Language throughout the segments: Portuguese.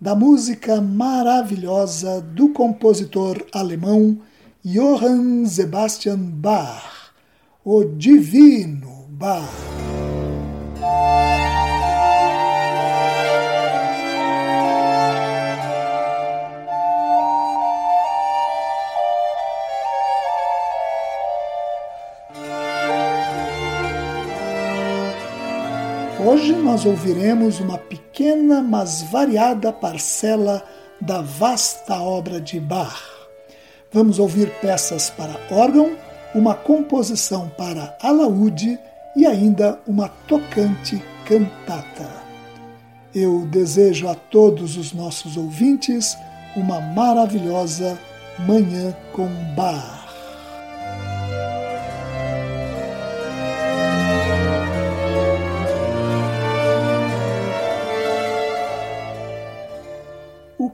da música maravilhosa do compositor alemão Johann Sebastian Bach, o Divino Bach. Nós ouviremos uma pequena, mas variada parcela da vasta obra de Bach. Vamos ouvir peças para órgão, uma composição para alaúde e ainda uma tocante cantata. Eu desejo a todos os nossos ouvintes uma maravilhosa Manhã com Bach.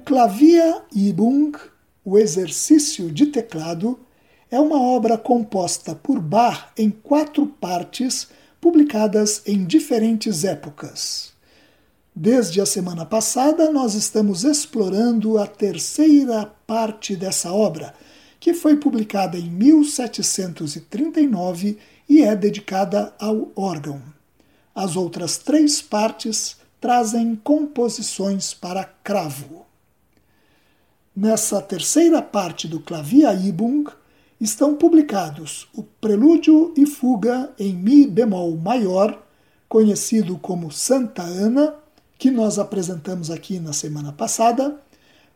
Klavierübung, o exercício de teclado, é uma obra composta por Bach em quatro partes, publicadas em diferentes épocas. Desde a semana passada, nós estamos explorando a terceira parte dessa obra, que foi publicada em 1739 e é dedicada ao órgão. As outras três partes trazem composições para cravo. Nessa terceira parte do Klavierübung estão publicados o Prelúdio e Fuga em Mi bemol maior, conhecido como Santa Ana, que nós apresentamos aqui na semana passada,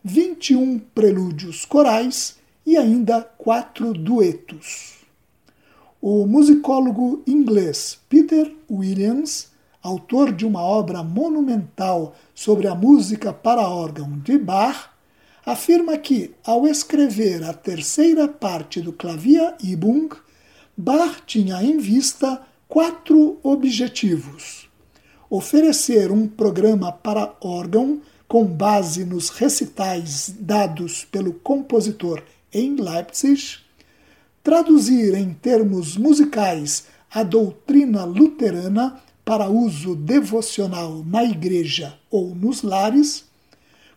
21 prelúdios corais e ainda quatro duetos. O musicólogo inglês Peter Williams, autor de uma obra monumental sobre a música para órgão de Bach, afirma que, ao escrever a terceira parte do Klavierübung, Bach tinha em vista quatro objetivos: oferecer um programa para órgão com base nos recitais dados pelo compositor em Leipzig, traduzir em termos musicais a doutrina luterana para uso devocional na igreja ou nos lares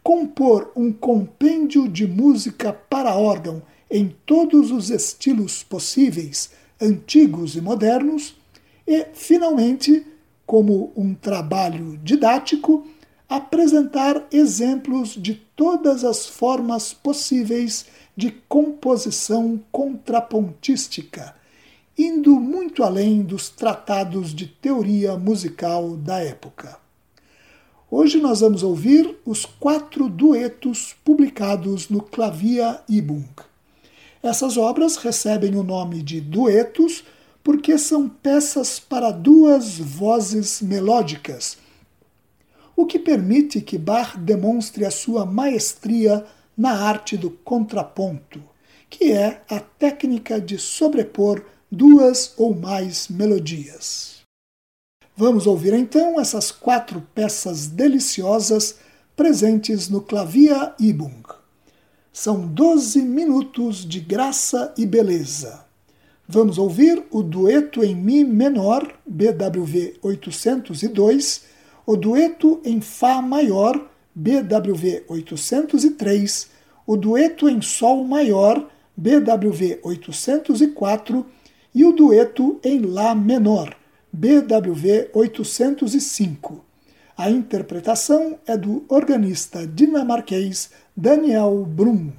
compor um compêndio de música para órgão em todos os estilos possíveis, antigos e modernos, e, finalmente, como um trabalho didático, apresentar exemplos de todas as formas possíveis de composição contrapontística, indo muito além dos tratados de teoria musical da época. Hoje nós vamos ouvir os quatro duetos publicados no Clavia Ibung. Essas obras recebem o nome de duetos porque são peças para duas vozes melódicas, o que permite que Bach demonstre a sua maestria na arte do contraponto, que é a técnica de sobrepor duas ou mais melodias. Vamos ouvir então essas quatro peças deliciosas presentes no Clavia Ibung. São 12 minutos de graça e beleza. Vamos ouvir o dueto em Mi menor, BWV 802, o dueto em Fá maior, BWV 803, o dueto em Sol maior, BWV 804 e o dueto em Lá menor, BWV 805. A interpretação é do organista dinamarquês Daniel Brum.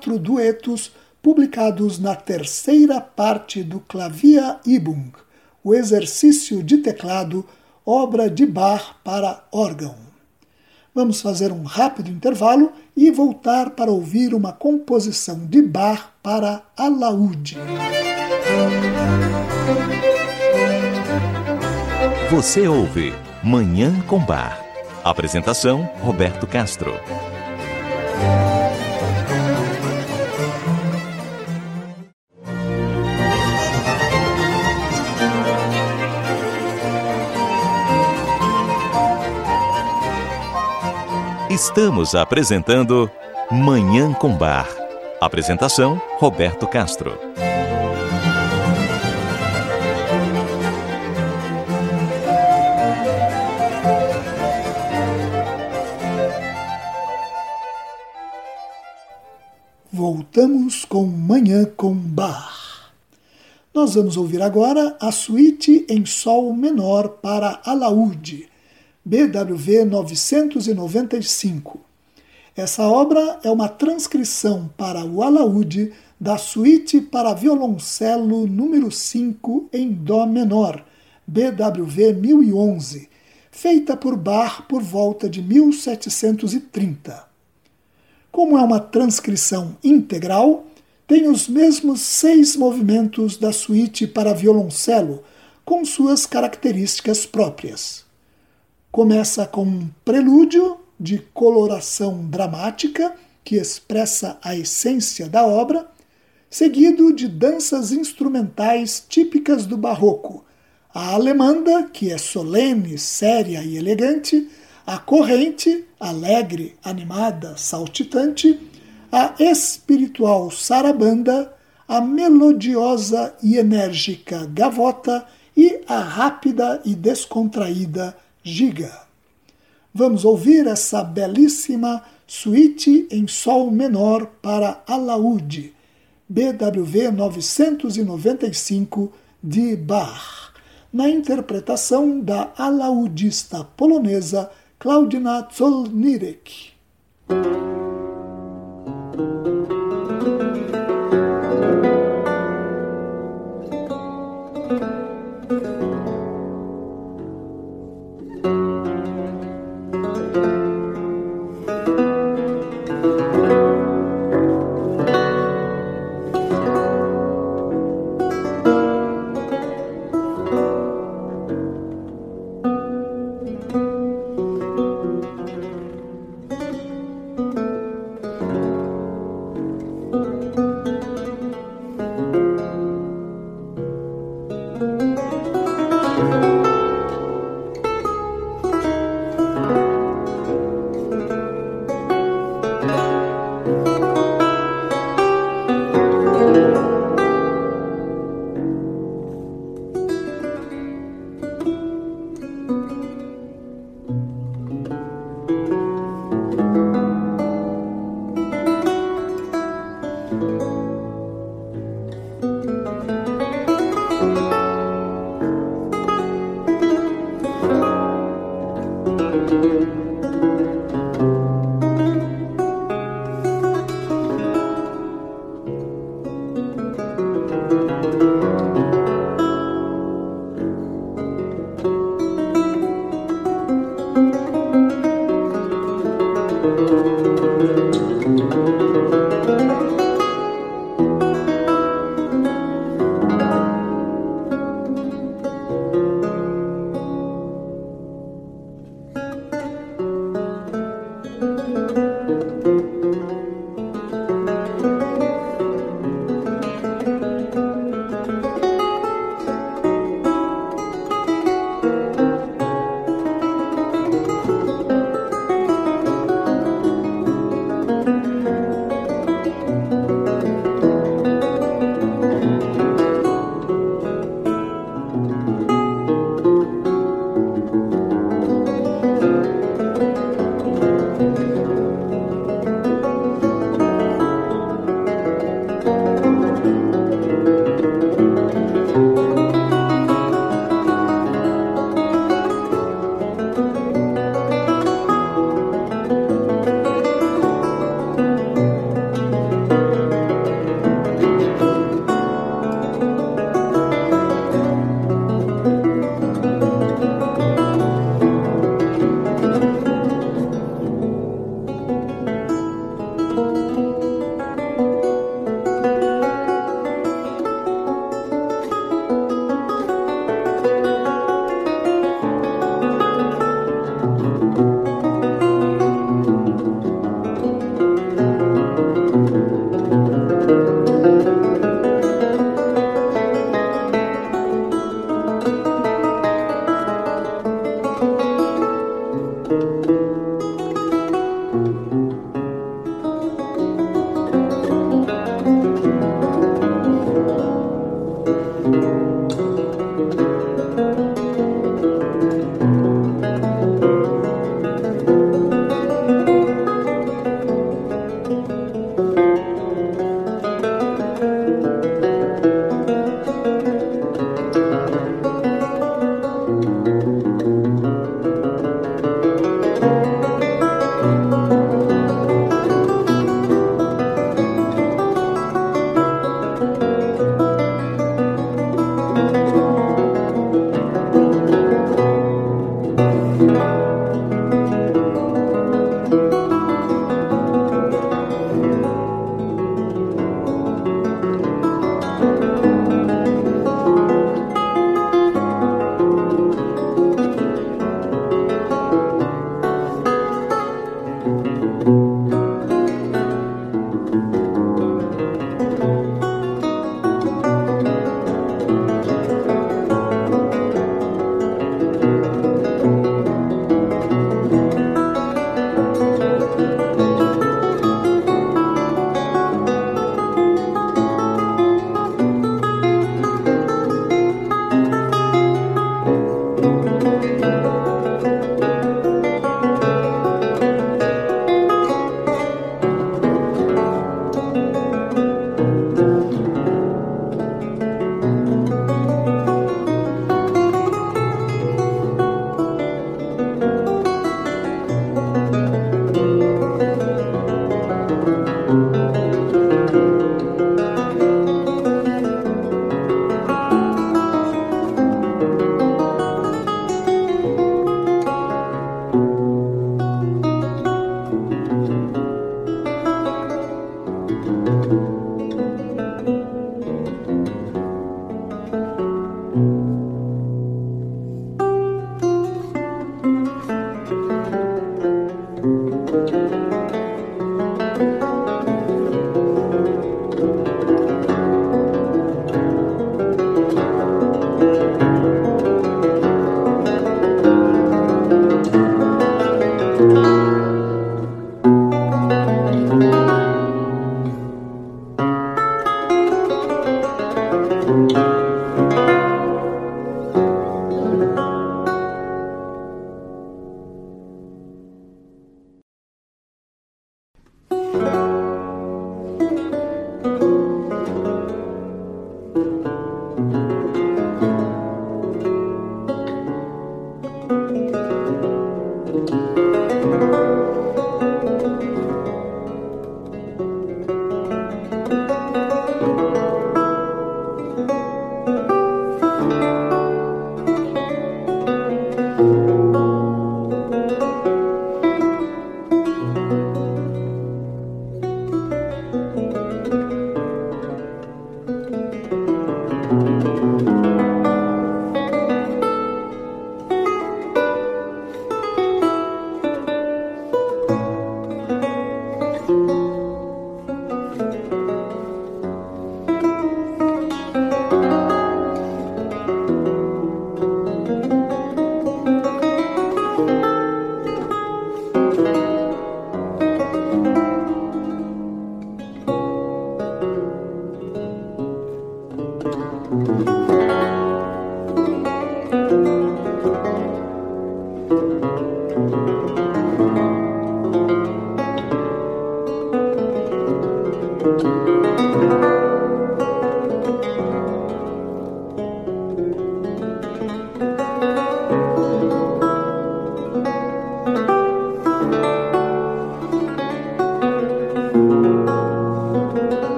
Quatro duetos publicados na terceira parte do Clavia Übung, o exercício de teclado, obra de Bach para órgão. Vamos fazer um rápido intervalo e voltar para ouvir uma composição de Bach para alaúde. Você ouve Manhã com Bar. Apresentação Roberto Castro. Estamos apresentando Manhã com Bar. Apresentação Roberto Castro. Voltamos com Manhã com Bar. Nós vamos ouvir agora a suíte em Sol menor para alaúde, BWV 995. Essa obra é uma transcrição para o alaúde da suíte para violoncelo número 5 em Dó menor, BWV 1011, feita por Bach por volta de 1730. Como é uma transcrição integral, tem os mesmos seis movimentos da suíte para violoncelo, com suas características próprias. Começa com um prelúdio de coloração dramática, que expressa a essência da obra, seguido de danças instrumentais típicas do barroco, a alemanda, que é solene, séria e elegante, a corrente, alegre, animada, saltitante, a espiritual sarabanda, a melodiosa e enérgica gavota e a rápida e descontraída giga. Vamos ouvir essa belíssima suíte em sol menor para alaúde, BWV 995 de Bach, na interpretação da alaudista polonesa Klaudina Zolnirek.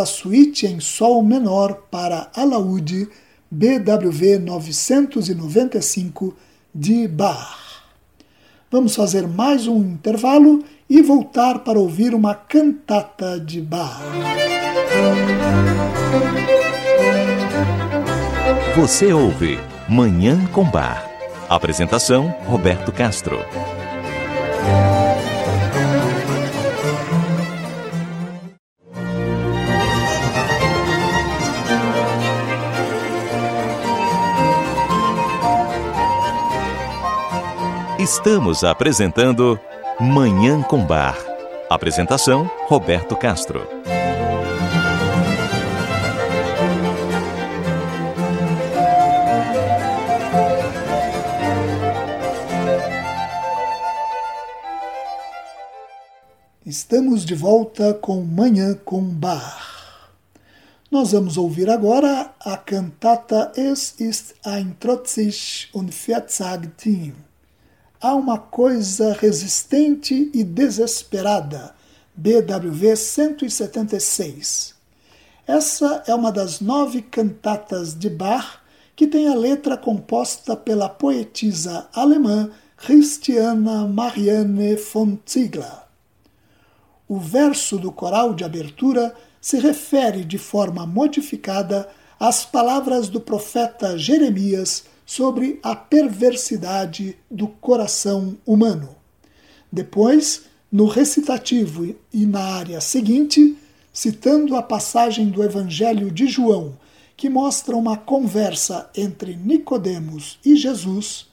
A suíte em Sol menor para alaúde BWV 995 de Bach. Vamos fazer mais um intervalo e voltar para ouvir uma cantata de Bach. Você ouve Manhã com Bar. Apresentação Roberto Castro. Estamos apresentando Manhã com Bar. Apresentação Roberto Castro. Estamos de volta com Manhã com Bar. Nós vamos ouvir agora a cantata Es ist ein trotzig und verzagtim há uma coisa resistente e desesperada. BWV 176. Essa é uma das nove cantatas de Bach que tem a letra composta pela poetisa alemã Christiana Marianne von Ziegler. O verso do coral de abertura se refere de forma modificada às palavras do profeta Jeremias sobre a perversidade do coração humano. Depois, no recitativo e na área seguinte, citando a passagem do Evangelho de João, que mostra uma conversa entre Nicodemos e Jesus,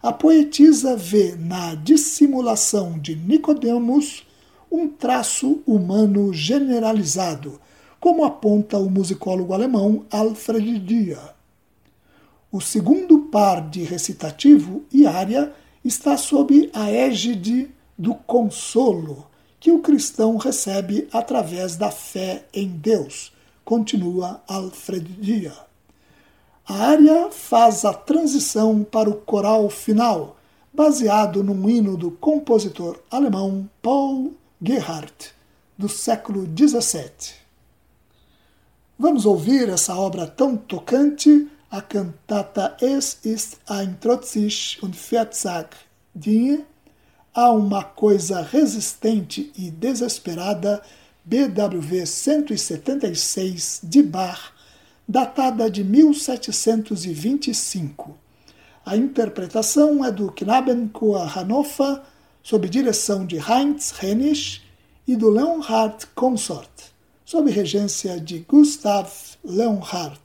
a poetisa vê na dissimulação de Nicodemos um traço humano generalizado, como aponta o musicólogo alemão Alfred Dier. O segundo par de recitativo e área está sob a égide do consolo que o cristão recebe através da fé em Deus, continua Alfred Dia. A área faz a transição para o coral final, baseado num hino do compositor alemão Paul Gerhardt, do século XVII. Vamos ouvir essa obra tão tocante a cantata Es ist ein trotzig und verzag Dinge, há uma coisa resistente e desesperada, BWV 176 de Bach, datada de 1725. A interpretação é do Knabenchor Hannover, sob direção de Heinz Hennisch, e do Leonhard Consort, sob regência de Gustav Leonhard.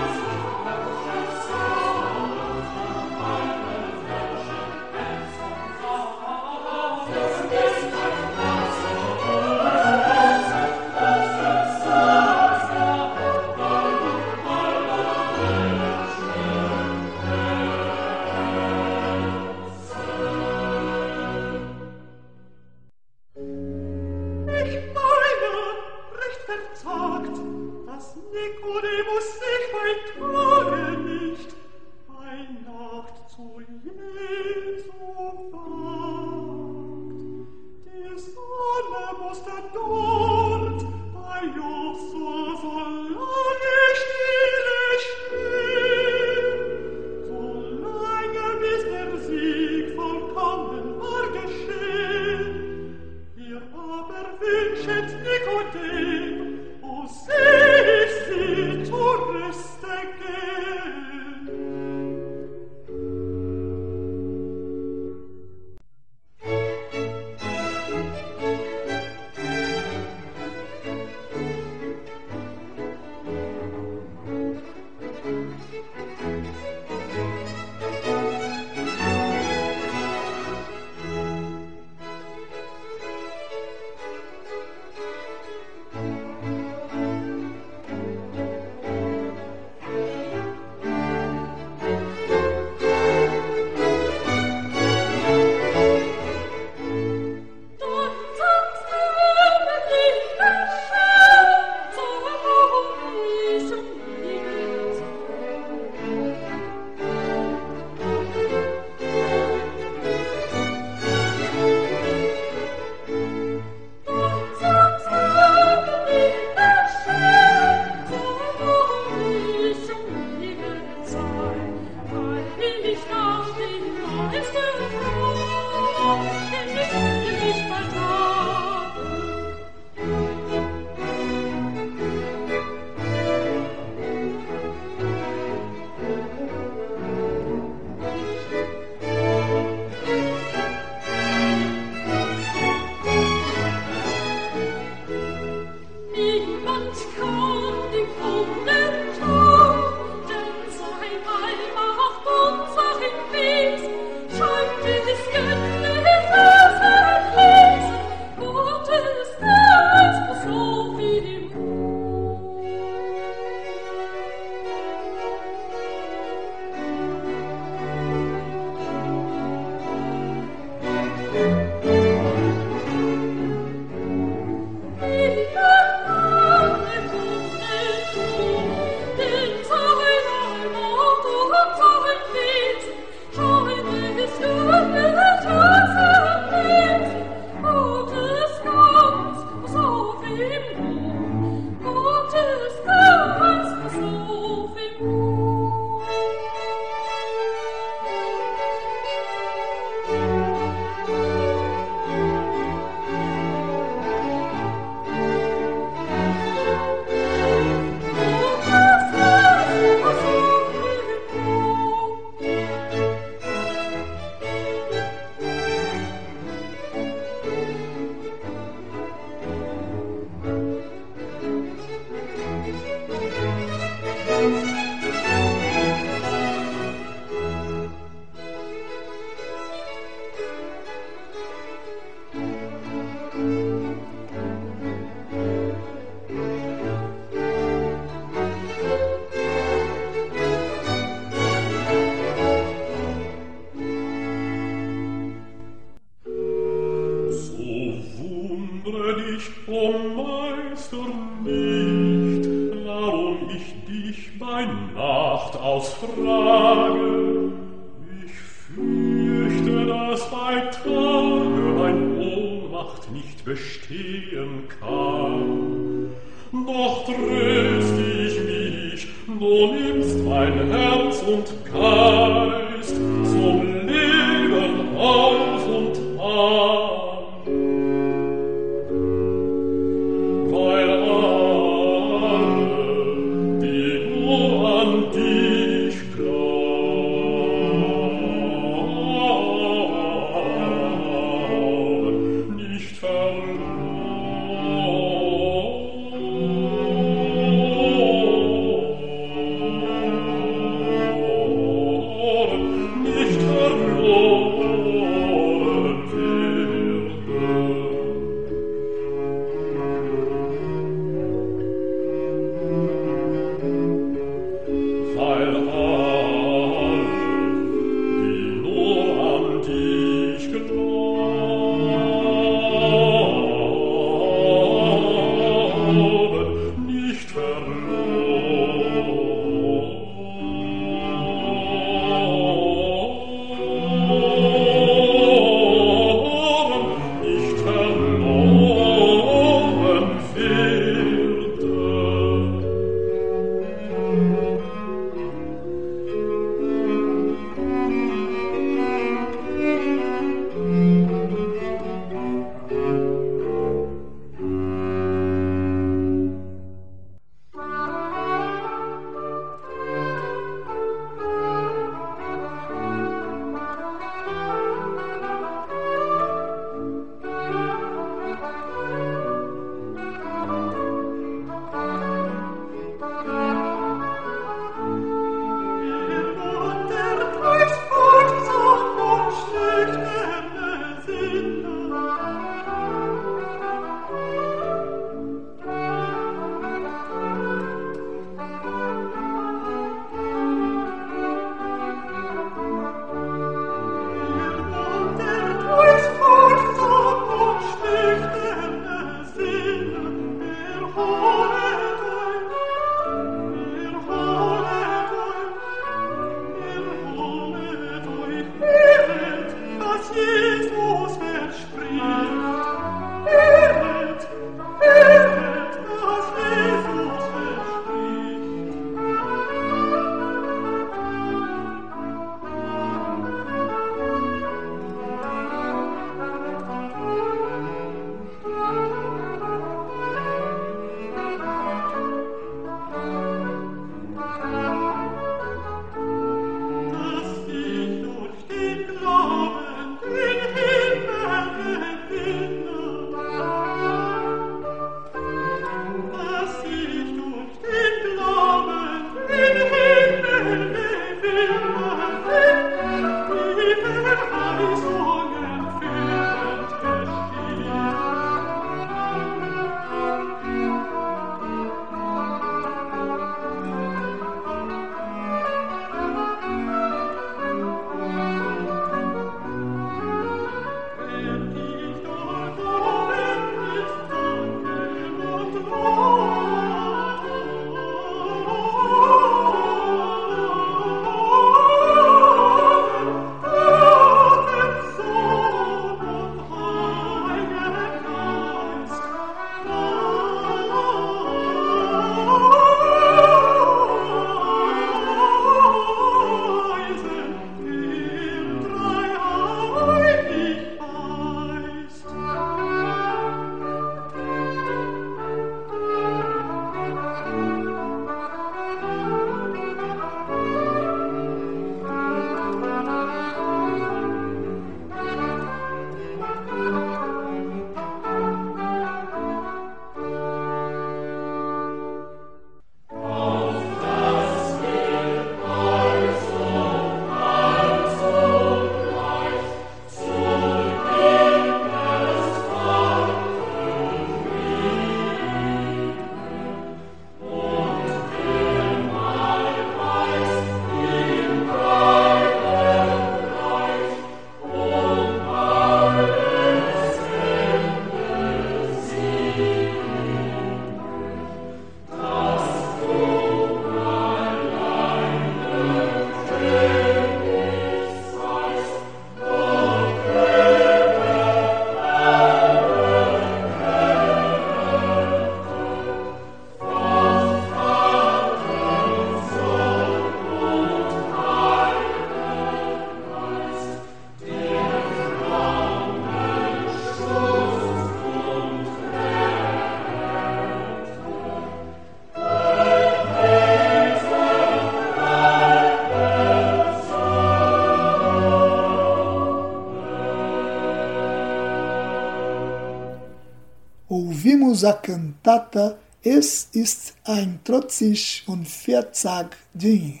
Ouvimos a cantata Es ist ein trotzig und vierzag Ding.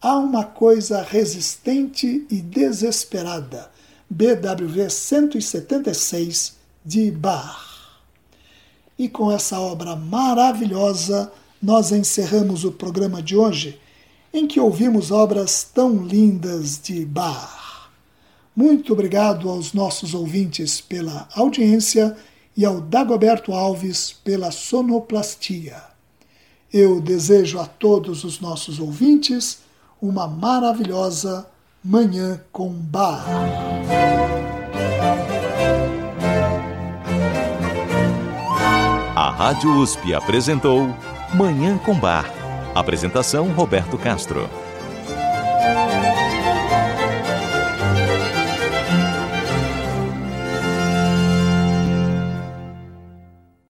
Há uma coisa resistente e desesperada. BWV 176 de Bach. E com essa obra maravilhosa, nós encerramos o programa de hoje, em que ouvimos obras tão lindas de Bach. Muito obrigado aos nossos ouvintes pela audiência e ao Dagoberto Alves pela sonoplastia. Eu desejo a todos os nossos ouvintes uma maravilhosa Manhã com Bar. A Rádio USP apresentou Manhã com Bar. Apresentação Roberto Castro.